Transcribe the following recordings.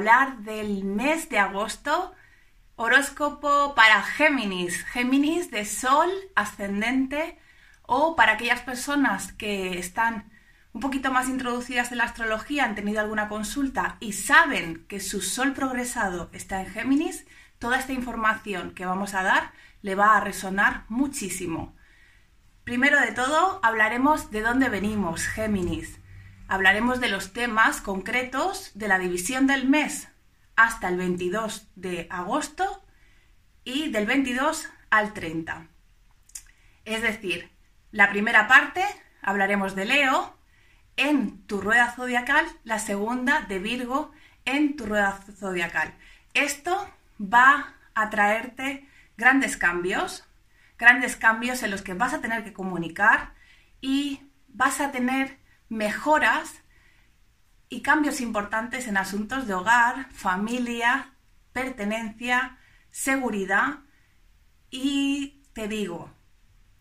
hablar del mes de agosto, horóscopo para Géminis, Géminis de Sol ascendente o para aquellas personas que están un poquito más introducidas en la astrología, han tenido alguna consulta y saben que su Sol progresado está en Géminis, toda esta información que vamos a dar le va a resonar muchísimo. Primero de todo, hablaremos de dónde venimos, Géminis. Hablaremos de los temas concretos de la división del mes hasta el 22 de agosto y del 22 al 30. Es decir, la primera parte hablaremos de Leo en tu rueda zodiacal, la segunda de Virgo en tu rueda zodiacal. Esto va a traerte grandes cambios, grandes cambios en los que vas a tener que comunicar y vas a tener mejoras y cambios importantes en asuntos de hogar, familia, pertenencia, seguridad y te digo,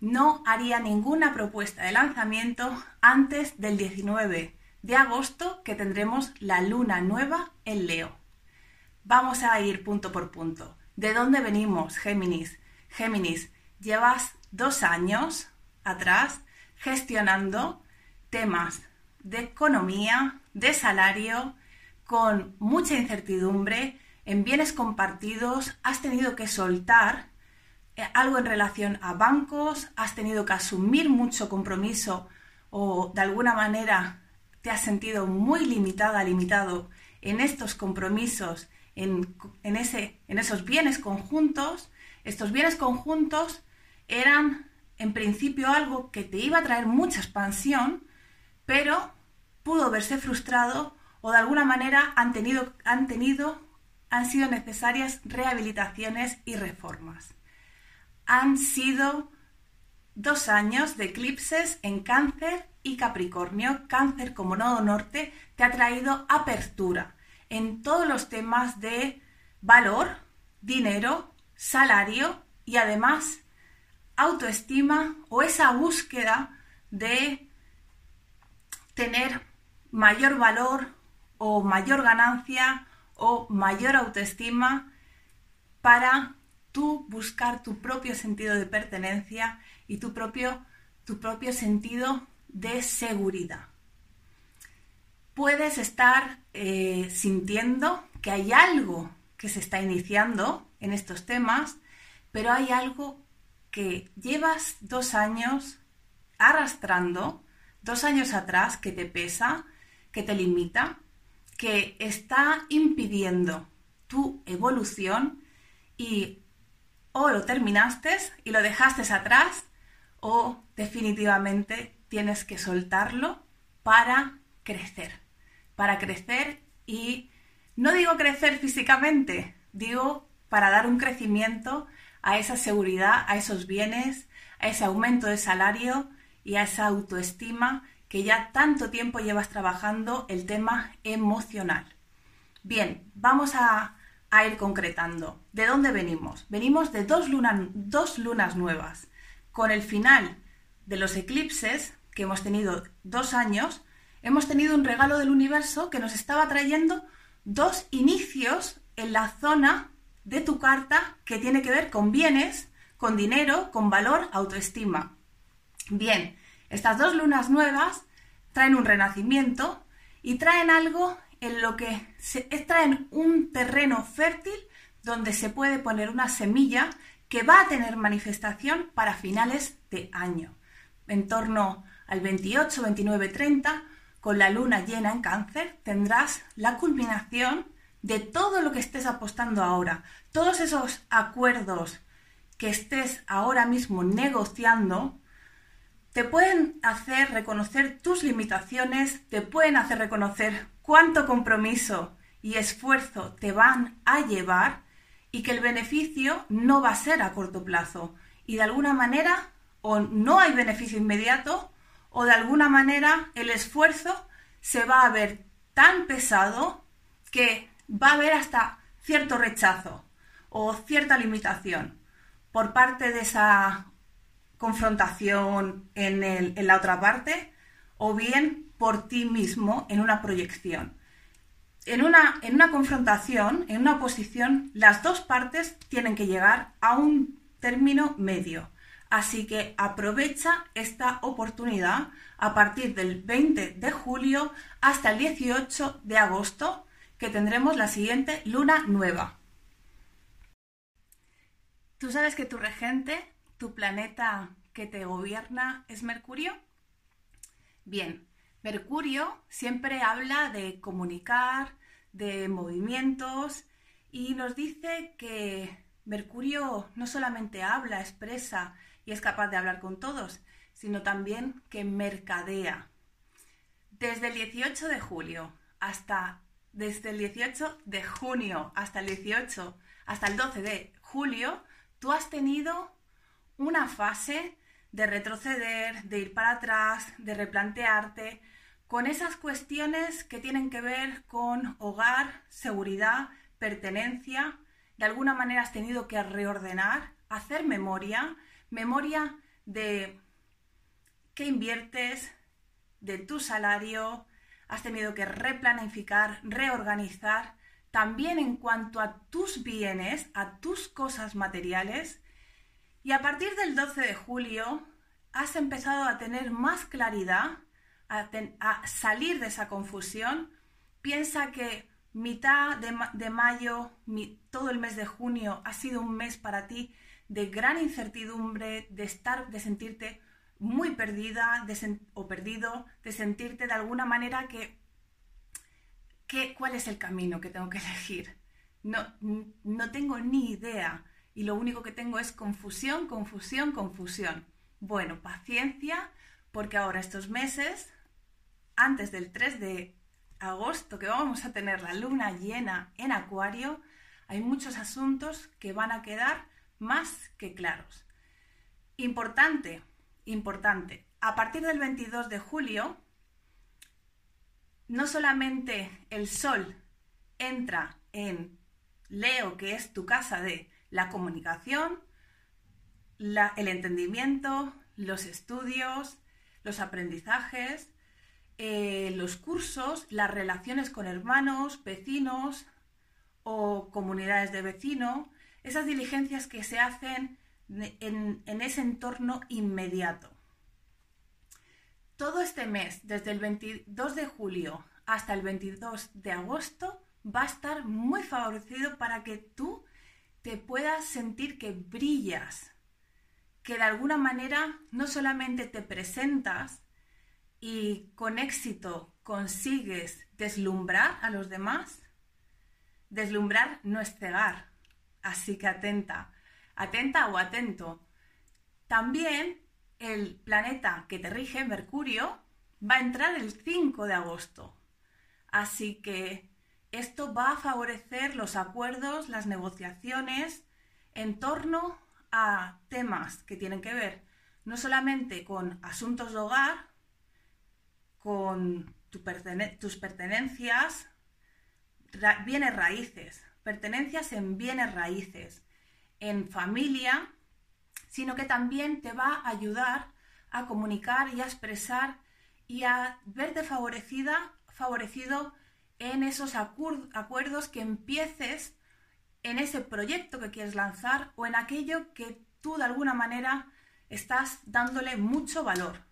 no haría ninguna propuesta de lanzamiento antes del 19 de agosto que tendremos la luna nueva en Leo. Vamos a ir punto por punto. ¿De dónde venimos, Géminis? Géminis, llevas dos años atrás gestionando temas de economía, de salario, con mucha incertidumbre, en bienes compartidos, has tenido que soltar eh, algo en relación a bancos, has tenido que asumir mucho compromiso o de alguna manera te has sentido muy limitada, limitado en estos compromisos, en, ese, en esos bienes conjuntos, estos bienes conjuntos eran en principio algo que te iba a traer mucha expansión, pero pudo verse frustrado o de alguna manera han tenido, han tenido, han sido necesarias rehabilitaciones y reformas. Han sido dos años de eclipses en cáncer y capricornio. Cáncer como nodo norte te ha traído apertura en todos los temas de valor, dinero, salario y además autoestima o esa búsqueda de tener mayor valor o mayor ganancia o mayor autoestima para tú buscar tu propio sentido de pertenencia y tu propio, tu propio sentido de seguridad. Puedes estar eh, sintiendo que hay algo que se está iniciando en estos temas, pero hay algo que llevas dos años arrastrando, dos años atrás, que te pesa, que te limita, que está impidiendo tu evolución y o lo terminaste y lo dejaste atrás o definitivamente tienes que soltarlo para crecer, para crecer y no digo crecer físicamente, digo para dar un crecimiento a esa seguridad, a esos bienes, a ese aumento de salario y a esa autoestima que ya tanto tiempo llevas trabajando el tema emocional. Bien, vamos a, ir concretando. ¿De dónde venimos? Venimos de dos, dos lunas nuevas. Con el final de los eclipses, que hemos tenido dos años, hemos tenido un regalo del universo que nos estaba trayendo dos inicios en la zona de tu carta que tiene que ver con bienes, con dinero, con valor, autoestima. Bien, estas dos lunas nuevas traen un renacimiento y traen algo en lo que se, traen un terreno fértil donde se puede poner una semilla que va a tener manifestación para finales de año. En torno al 28, 29, 30, con la luna llena en cáncer, tendrás la culminación de todo lo que estés apostando ahora, todos esos acuerdos que estés ahora mismo negociando, te pueden hacer reconocer tus limitaciones, te pueden hacer reconocer cuánto compromiso y esfuerzo te van a llevar y que el beneficio no va a ser a corto plazo. Y de alguna manera, o no hay beneficio inmediato, o de alguna manera el esfuerzo se va a ver tan pesado que va a haber hasta cierto rechazo o cierta limitación por parte de esa confrontación en, en la otra parte o bien por ti mismo en una proyección. en una, en una confrontación, en una oposición, las dos partes tienen que llegar a un término medio. Así que aprovecha esta oportunidad a partir del 20 de julio hasta el 18 de agosto, que tendremos la siguiente luna nueva. ¿Tú sabes que tu regente, tu planeta que te gobierna, es Mercurio? Bien, Mercurio siempre habla de comunicar, de movimientos y nos dice que Mercurio no solamente habla, expresa y es capaz de hablar con todos, sino también que mercadea. Desde el 18 de julio hasta desde el 18 de junio hasta el 18 hasta el 12 de julio, tú has tenido una fase de retroceder, de ir para atrás, de replantearte, con esas cuestiones que tienen que ver con hogar, seguridad, pertenencia. De alguna manera has tenido que reordenar, hacer memoria, memoria de qué inviertes, de tu salario, has tenido que replanificar, reorganizar, también en cuanto a tus bienes, a tus cosas materiales. Y a partir del 12 de julio has empezado a tener más claridad a, salir de esa confusión, piensa que mitad de, mayo, todo el mes de junio ha sido un mes para ti de gran incertidumbre, de estar, de sentirte muy perdida o perdido, de sentirte de alguna manera que, que, ¿cuál es el camino que tengo que elegir? No, no tengo ni idea y lo único que tengo es confusión, confusión, confusión. Bueno, paciencia, porque ahora estos meses antes del 3 de agosto, que vamos a tener la luna llena en Acuario, hay muchos asuntos que van a quedar más que claros. Importante, importante, a partir del 22 de julio, no solamente el Sol entra en Leo, que es tu casa de la comunicación, el entendimiento, los estudios, los aprendizajes, eh, los cursos, las relaciones con hermanos, vecinos o comunidades de vecino, esas diligencias que se hacen en, en ese entorno inmediato. Todo este mes, desde el 22 de julio hasta el 22 de agosto, va a estar muy favorecido para que tú te puedas sentir que brillas, que de alguna manera no solamente te presentas, y con éxito consigues deslumbrar a los demás, deslumbrar no es cegar. Así que atenta, atenta o atento. También el planeta que te rige, Mercurio, va a entrar el 5 de agosto. Así que esto va a favorecer los acuerdos, las negociaciones en torno a temas que tienen que ver no solamente con asuntos de hogar, con tus pertenencias, bienes raíces, pertenencias en bienes raíces, en familia, sino que también te va a ayudar a comunicar y a expresar y a verte favorecida, favorecido en esos acuerdos que empieces en ese proyecto que quieres lanzar o en aquello que tú de alguna manera estás dándole mucho valor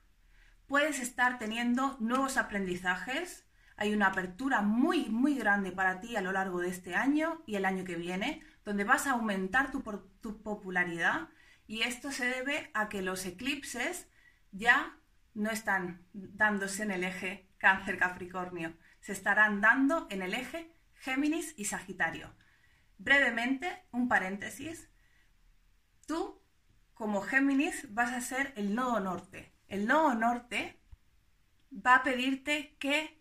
puedes estar teniendo nuevos aprendizajes. Hay una apertura muy, muy grande para ti a lo largo de este año y el año que viene, donde vas a aumentar tu, tu popularidad y esto se debe a que los eclipses ya no están dándose en el eje cáncer-capricornio, se estarán dando en el eje Géminis y Sagitario. Brevemente, un paréntesis, tú como Géminis vas a ser el nodo norte, el nodo norte va a pedirte que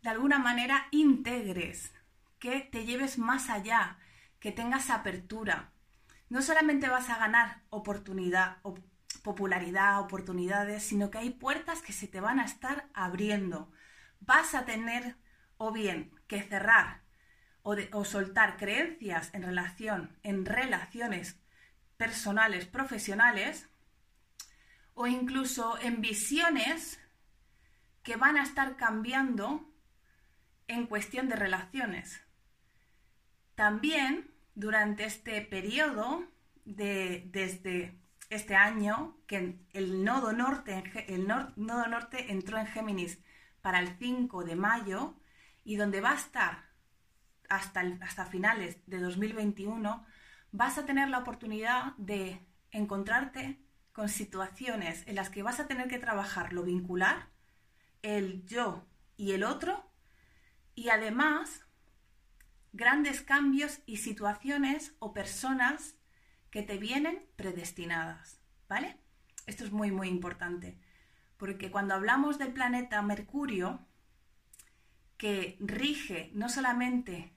de alguna manera integres, que te lleves más allá, que tengas apertura. No solamente vas a ganar oportunidad, popularidad, oportunidades, sino que hay puertas que se te van a estar abriendo. Vas a tener o bien que cerrar o, soltar creencias en relación, en relaciones personales, profesionales, o incluso en visiones que van a estar cambiando en cuestión de relaciones. También durante este periodo de, desde este año, que el nodo norte, el nodo norte entró en Géminis para el 5 de mayo y donde va a estar hasta, hasta finales de 2021, vas a tener la oportunidad de encontrarte con situaciones en las que vas a tener que trabajar lo vincular, el yo y el otro, y además grandes cambios y situaciones o personas que te vienen predestinadas, ¿vale? Esto es muy, muy importante, porque cuando hablamos del planeta Mercurio, que rige no solamente,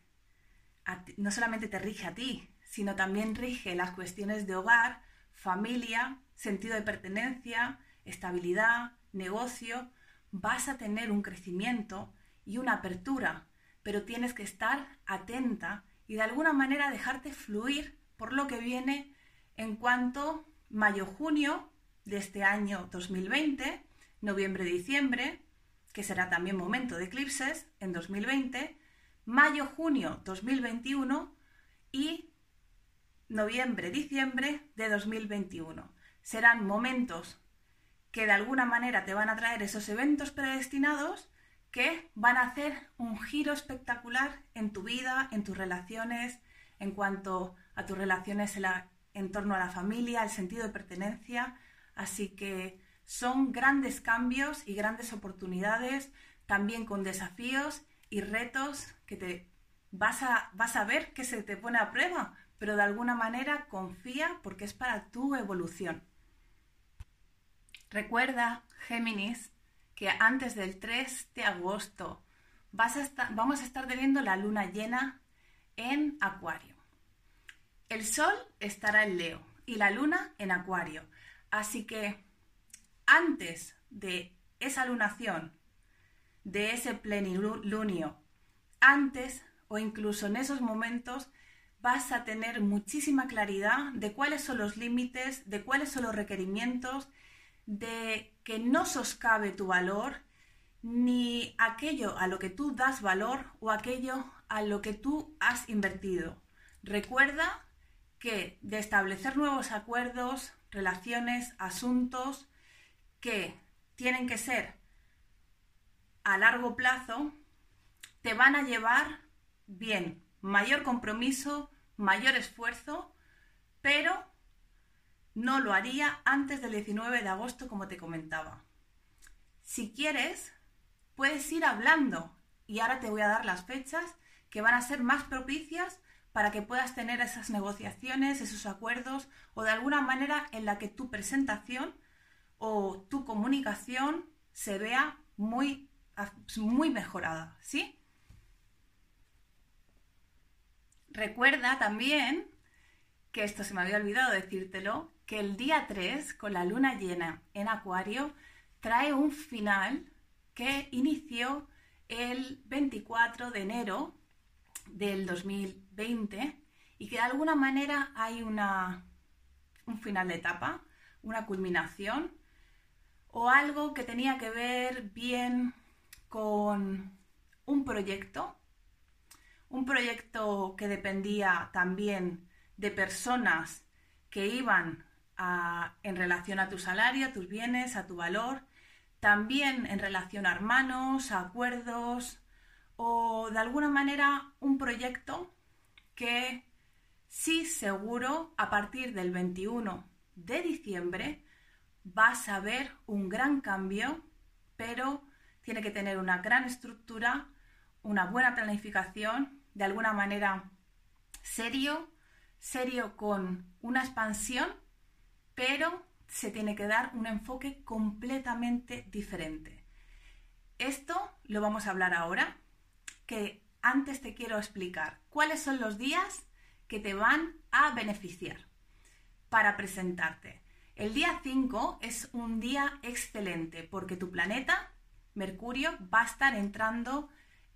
no solamente te rige a ti, sino también rige las cuestiones de hogar, familia, sentido de pertenencia, estabilidad, negocio, vas a tener un crecimiento y una apertura, pero tienes que estar atenta y de alguna manera dejarte fluir por lo que viene en cuanto mayo-junio de este año 2020, noviembre-diciembre, que será también momento de eclipses en 2020, mayo-junio 2021 y noviembre-diciembre de 2021. Serán momentos que de alguna manera te van a traer esos eventos predestinados que van a hacer un giro espectacular en tu vida, en tus relaciones, en cuanto a tus relaciones en, torno a la familia, el sentido de pertenencia. Así que son grandes cambios y grandes oportunidades, también con desafíos y retos que te vas a, vas a ver que se te pone a prueba, pero de alguna manera confía porque es para tu evolución. Recuerda, Géminis, que antes del 3 de agosto vas a vamos a estar teniendo la luna llena en Acuario. El Sol estará en Leo y la Luna en Acuario. Así que antes de esa lunación, de ese plenilunio, antes o incluso en esos momentos, vas a tener muchísima claridad de cuáles son los límites, de cuáles son los requerimientos, de que no soscabe tu valor, ni aquello a lo que tú das valor o aquello a lo que tú has invertido. Recuerda que de establecer nuevos acuerdos, relaciones, asuntos que tienen que ser a largo plazo, te van a llevar bien, mayor compromiso, mayor esfuerzo, pero no lo haría antes del 19 de agosto, como te comentaba. Si quieres, puedes ir hablando y ahora te voy a dar las fechas que van a ser más propicias para que puedas tener esas negociaciones, esos acuerdos o de alguna manera en la que tu presentación o tu comunicación se vea muy, muy mejorada, ¿sí? Recuerda también, que esto se me había olvidado decírtelo, que el día 3, con la luna llena en Acuario, trae un final que inició el 24 de enero del 2020 y que de alguna manera hay una, un final de etapa, una culminación o algo que tenía que ver bien con un proyecto, un proyecto que dependía también de personas que iban en relación a tu salario, a tus bienes, a tu valor, también en relación a hermanos, a acuerdos, o de alguna manera un proyecto que sí seguro a partir del 21 de diciembre vas a ver un gran cambio, pero tiene que tener una gran estructura, una buena planificación, de alguna manera serio, serio con una expansión, pero se tiene que dar un enfoque completamente diferente. Esto lo vamos a hablar ahora que antes te quiero explicar cuáles son los días que te van a beneficiar para presentarte. El día 5 es un día excelente porque tu planeta, Mercurio, va a estar entrando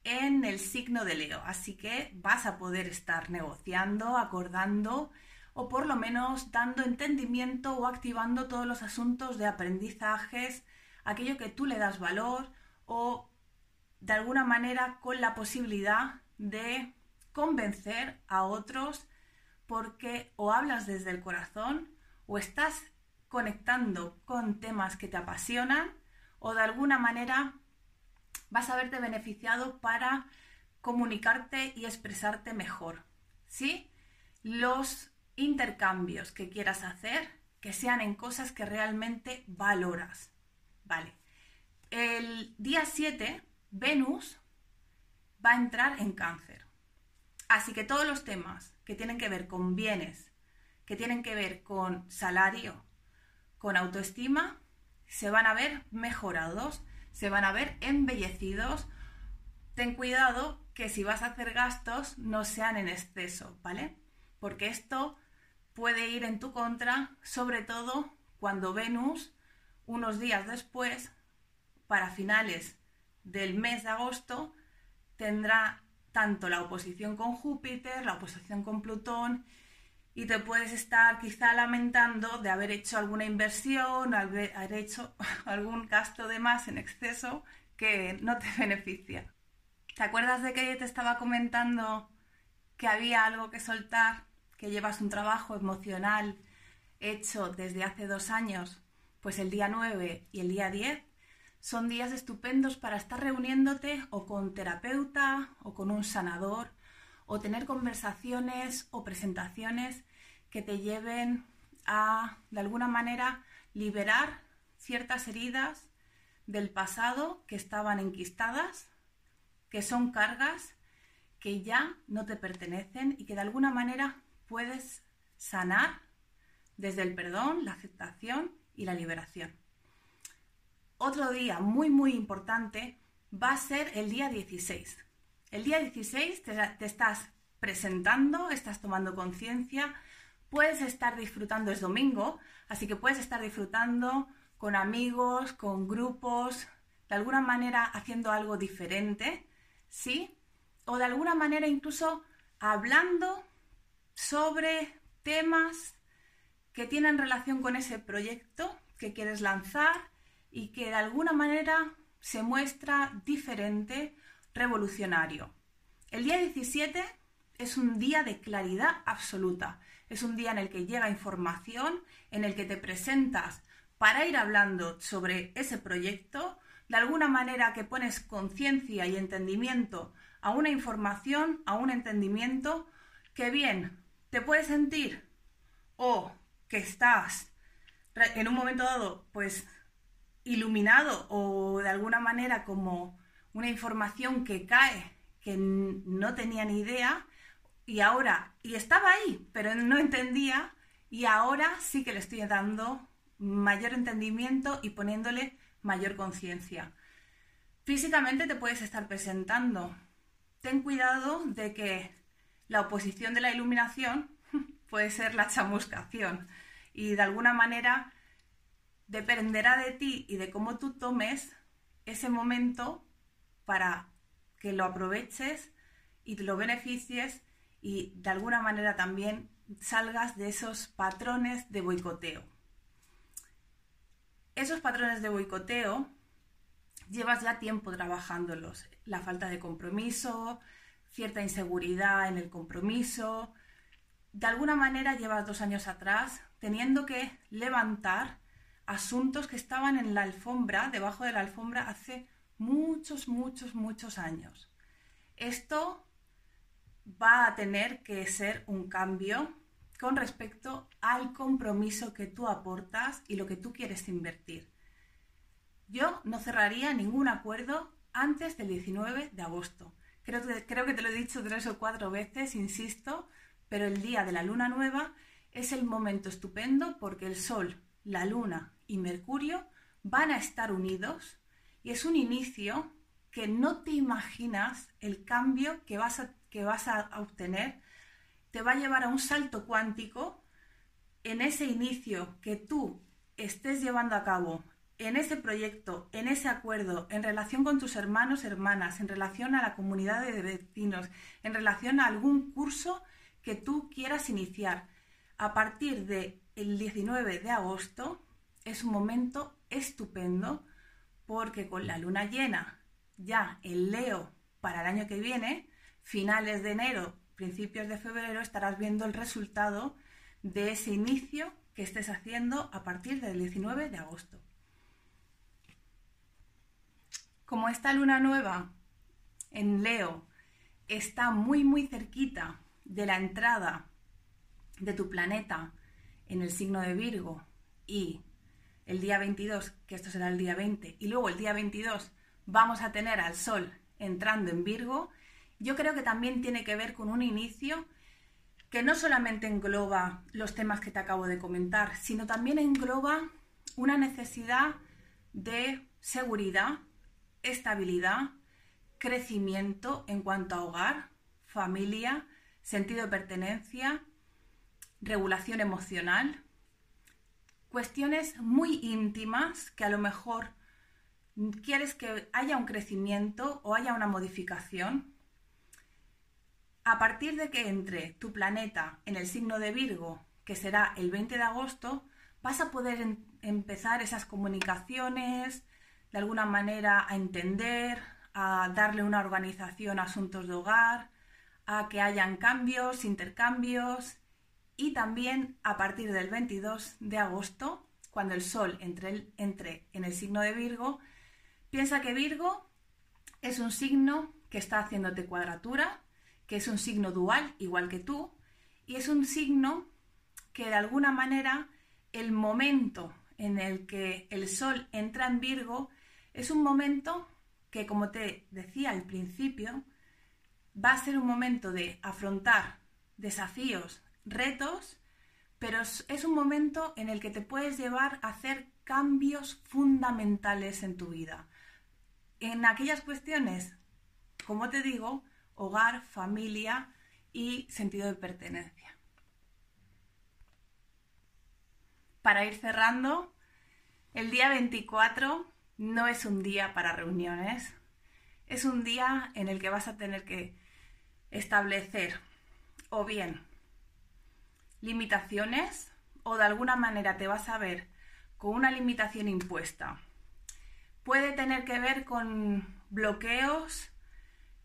en el signo de Leo, así que vas a poder estar negociando, acordando o por lo menos dando entendimiento o activando todos los asuntos de aprendizajes, aquello que tú le das valor o de alguna manera con la posibilidad de convencer a otros porque o hablas desde el corazón o estás conectando con temas que te apasionan o de alguna manera vas a verte beneficiado para comunicarte y expresarte mejor. ¿Sí? Los intercambios que quieras hacer, que sean en cosas que realmente valoras. Vale. El día 7, Venus va a entrar en cáncer. Así que todos los temas que tienen que ver con bienes, que tienen que ver con salario, con autoestima, se van a ver mejorados, se van a ver embellecidos. Ten cuidado que si vas a hacer gastos no sean en exceso, ¿vale? Porque esto puede ir en tu contra, sobre todo cuando Venus, unos días después, para finales del mes de agosto, tendrá tanto la oposición con Júpiter, la oposición con Plutón, y te puedes estar quizá lamentando de haber hecho alguna inversión, haber, haber hecho algún gasto de más en exceso que no te beneficia. ¿Te acuerdas de que te estaba comentando que había algo que soltar, que llevas un trabajo emocional hecho desde hace dos años? Pues el día 9 y el día 10 son días estupendos para estar reuniéndote o con terapeuta o con un sanador o tener conversaciones o presentaciones que te lleven a, de alguna manera, liberar ciertas heridas del pasado que estaban enquistadas, que son cargas que ya no te pertenecen y que de alguna manera puedes sanar desde el perdón, la aceptación y la liberación otro día muy, muy importante va a ser el día 16. El día 16 te, estás presentando, estás tomando conciencia, puedes estar disfrutando, es domingo, así que puedes estar disfrutando con amigos, con grupos, de alguna manera haciendo algo diferente, ¿sí? O de alguna manera incluso hablando sobre temas que tienen relación con ese proyecto que quieres lanzar y que de alguna manera se muestra diferente, revolucionario. El día 17 es un día de claridad absoluta, es un día en el que llega información, en el que te presentas para ir hablando sobre ese proyecto, de alguna manera que pones conciencia y entendimiento a una información, a un entendimiento que bien te puedes sentir o que estás en un momento dado pues iluminado o de alguna manera como una información que cae que no tenía ni idea y ahora, y estaba ahí, pero no entendía y ahora sí que le estoy dando mayor entendimiento y poniéndole mayor conciencia. Físicamente te puedes estar presentando. Ten cuidado de que la oposición de la iluminación puede ser la chamuscación y de alguna manera dependerá de ti y de cómo tú tomes ese momento para que lo aproveches y te lo beneficies y de alguna manera también salgas de esos patrones de boicoteo. Esos patrones de boicoteo llevas ya tiempo trabajándolos. La falta de compromiso, cierta inseguridad en el compromiso. De alguna manera llevas dos años atrás teniendo que levantar asuntos que estaban en la alfombra, debajo de la alfombra, hace muchos, muchos, muchos años. Esto va a tener que ser un cambio con respecto al compromiso que tú aportas y lo que tú quieres invertir. Yo no cerraría ningún acuerdo antes del 19 de agosto. Creo, creo que te lo he dicho tres o cuatro veces, insisto, pero el día de la luna nueva es el momento estupendo porque el sol, la luna y Mercurio van a estar unidos y es un inicio que no te imaginas el cambio que vas a, que vas a obtener. Te va a llevar a un salto cuántico en ese inicio que tú estés llevando a cabo en ese proyecto, en ese acuerdo, en relación con tus hermanos, hermanas, en relación a la comunidad de vecinos, en relación a algún curso que tú quieras iniciar. A partir del 19 de agosto es un momento estupendo porque con la luna llena ya el Leo para el año que viene, finales de enero, principios de febrero, estarás viendo el resultado de ese inicio que estés haciendo a partir del 19 de agosto. Como esta luna nueva en Leo está muy muy cerquita de la entrada de tu planeta en el signo de Virgo y el día 22, que esto será el día 20, y luego el día 22 vamos a tener al Sol entrando en Virgo, yo creo que también tiene que ver con un inicio que no solamente engloba los temas que te acabo de comentar, sino también engloba una necesidad de seguridad, estabilidad, crecimiento en cuanto a hogar, familia, sentido de pertenencia, regulación emocional, cuestiones muy íntimas que a lo mejor quieres que haya un crecimiento o haya una modificación. A partir de que entre tu planeta en el signo de Virgo, que será el 20 de agosto, vas a poder empezar esas comunicaciones, de alguna manera a entender, a darle una organización a asuntos de hogar, a que hayan cambios, intercambios y también a partir del 22 de agosto, cuando el Sol entre, entre en el signo de Virgo, piensa que Virgo es un signo que está haciéndote cuadratura, que es un signo dual igual que tú, y es un signo que de alguna manera el momento en el que el Sol entra en Virgo es un momento que, como te decía al principio, va a ser un momento de afrontar desafíos, retos, pero es un momento en el que te puedes llevar a hacer cambios fundamentales en tu vida. En aquellas cuestiones, como te digo, hogar, familia y sentido de pertenencia. Para ir cerrando, el día 24 no es un día para reuniones, es un día en el que vas a tener que establecer o bien limitaciones o de alguna manera te vas a ver con una limitación impuesta. Puede tener que ver con bloqueos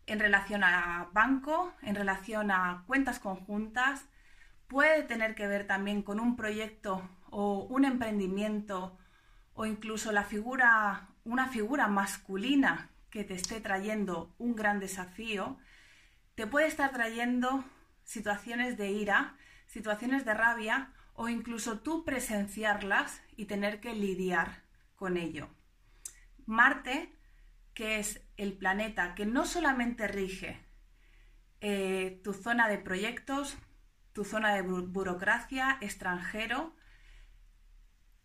en relación a banco, en relación a cuentas conjuntas, puede tener que ver también con un proyecto o un emprendimiento o incluso la figura, una figura masculina que te esté trayendo un gran desafío, te puede estar trayendo situaciones de ira, situaciones de rabia o incluso tú presenciarlas y tener que lidiar con ello. Marte, que es el planeta que no solamente rige eh, tu zona de proyectos, tu zona de burocracia, extranjero,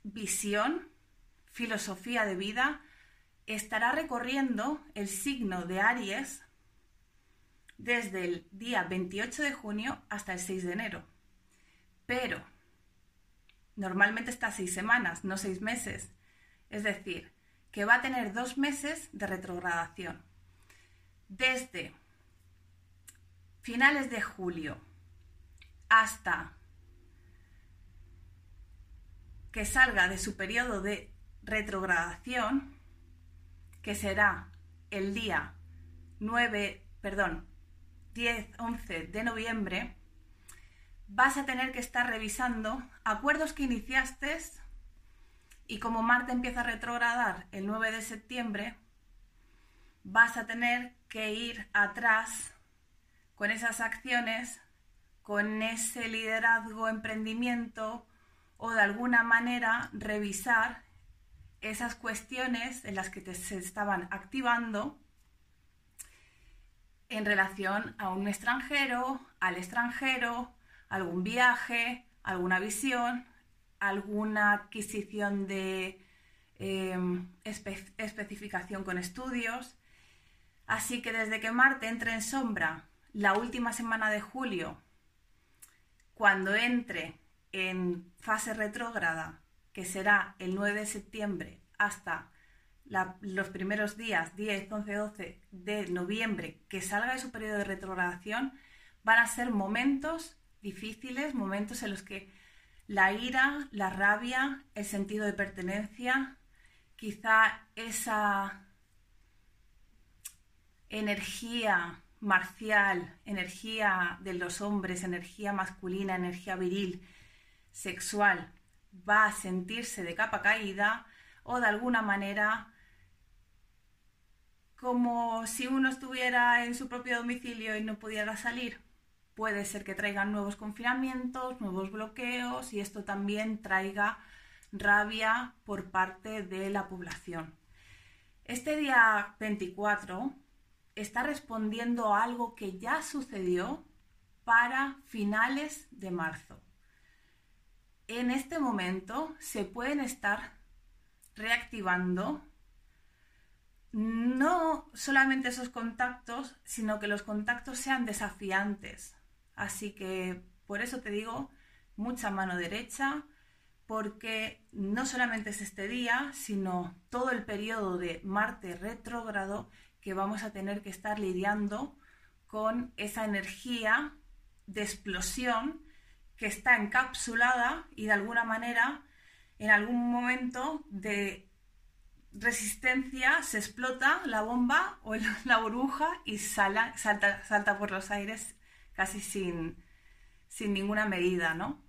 visión, filosofía de vida, estará recorriendo el signo de Aries desde el día 28 de junio hasta el 6 de enero. Pero normalmente está seis semanas, no seis meses. Es decir, que va a tener dos meses de retrogradación. Desde finales de julio hasta que salga de su periodo de retrogradación, que será el día 9, perdón, 10, 11 de noviembre, vas a tener que estar revisando acuerdos que iniciaste y como Marte empieza a retrogradar el 9 de septiembre, vas a tener que ir atrás con esas acciones, con ese liderazgo, emprendimiento o de alguna manera revisar esas cuestiones en las que se estaban activando en relación a un extranjero, al extranjero, algún viaje, alguna visión, alguna adquisición de em, especificación con estudios. Así que desde que Marte entre en sombra la última semana de julio, cuando entre en fase retrógrada que será el 9 de septiembre hasta los primeros días, 10, 11, 12 de noviembre, que salga de su periodo de retrogradación, van a ser momentos difíciles, momentos en los que la ira, la rabia, el sentido de pertenencia, quizá esa energía marcial, energía de los hombres, energía masculina, energía viril, sexual, va a sentirse de capa caída o de alguna manera como si uno estuviera en su propio domicilio y no pudiera salir. Puede ser que traigan nuevos confinamientos, nuevos bloqueos y esto también traiga rabia por parte de la población. Este día 24 está respondiendo a algo que ya sucedió para finales de marzo. En este momento se pueden estar reactivando no solamente esos contactos, sino que los contactos sean desafiantes. Así que por eso te digo, mucha mano derecha, porque no solamente es este día, sino todo el periodo de Marte retrógrado que vamos a tener que estar lidiando con esa energía de explosión que está encapsulada y de alguna manera en algún momento de resistencia se explota la bomba o la burbuja y salta, salta por los aires casi sin, sin ninguna medida, ¿no?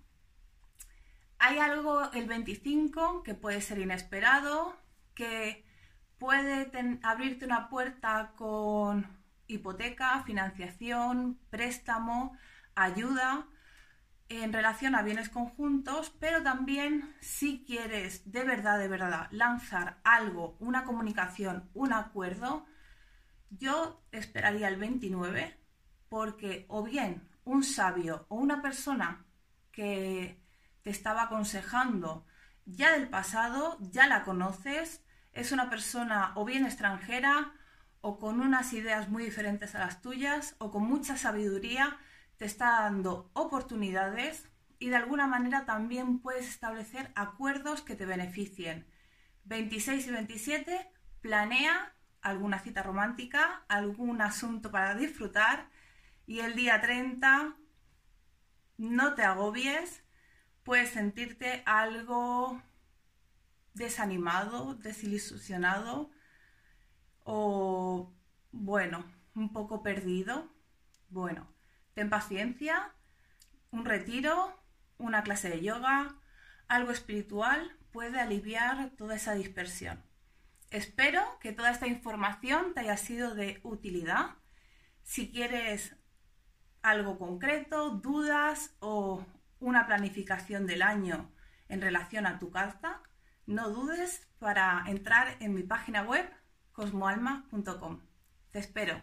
Hay algo el 25 que puede ser inesperado, que puede abrirte una puerta con hipoteca, financiación, préstamo, ayuda, en relación a bienes conjuntos, pero también si quieres de verdad, de verdad lanzar algo, una comunicación, un acuerdo, yo esperaría el 29 porque o bien un sabio o una persona que te estaba aconsejando ya del pasado, ya la conoces, es una persona o bien extranjera o con unas ideas muy diferentes a las tuyas o con mucha sabiduría, te está dando oportunidades y de alguna manera también puedes establecer acuerdos que te beneficien. 26 y 27, planea alguna cita romántica, algún asunto para disfrutar y el día 30, no te agobies, puedes sentirte algo desanimado, desilusionado o, bueno, un poco perdido. Bueno, Ten paciencia, un retiro, una clase de yoga, algo espiritual puede aliviar toda esa dispersión. Espero que toda esta información te haya sido de utilidad. Si quieres algo concreto, dudas o una planificación del año en relación a tu carta, no dudes para entrar en mi página web cosmoalma.com. Te espero.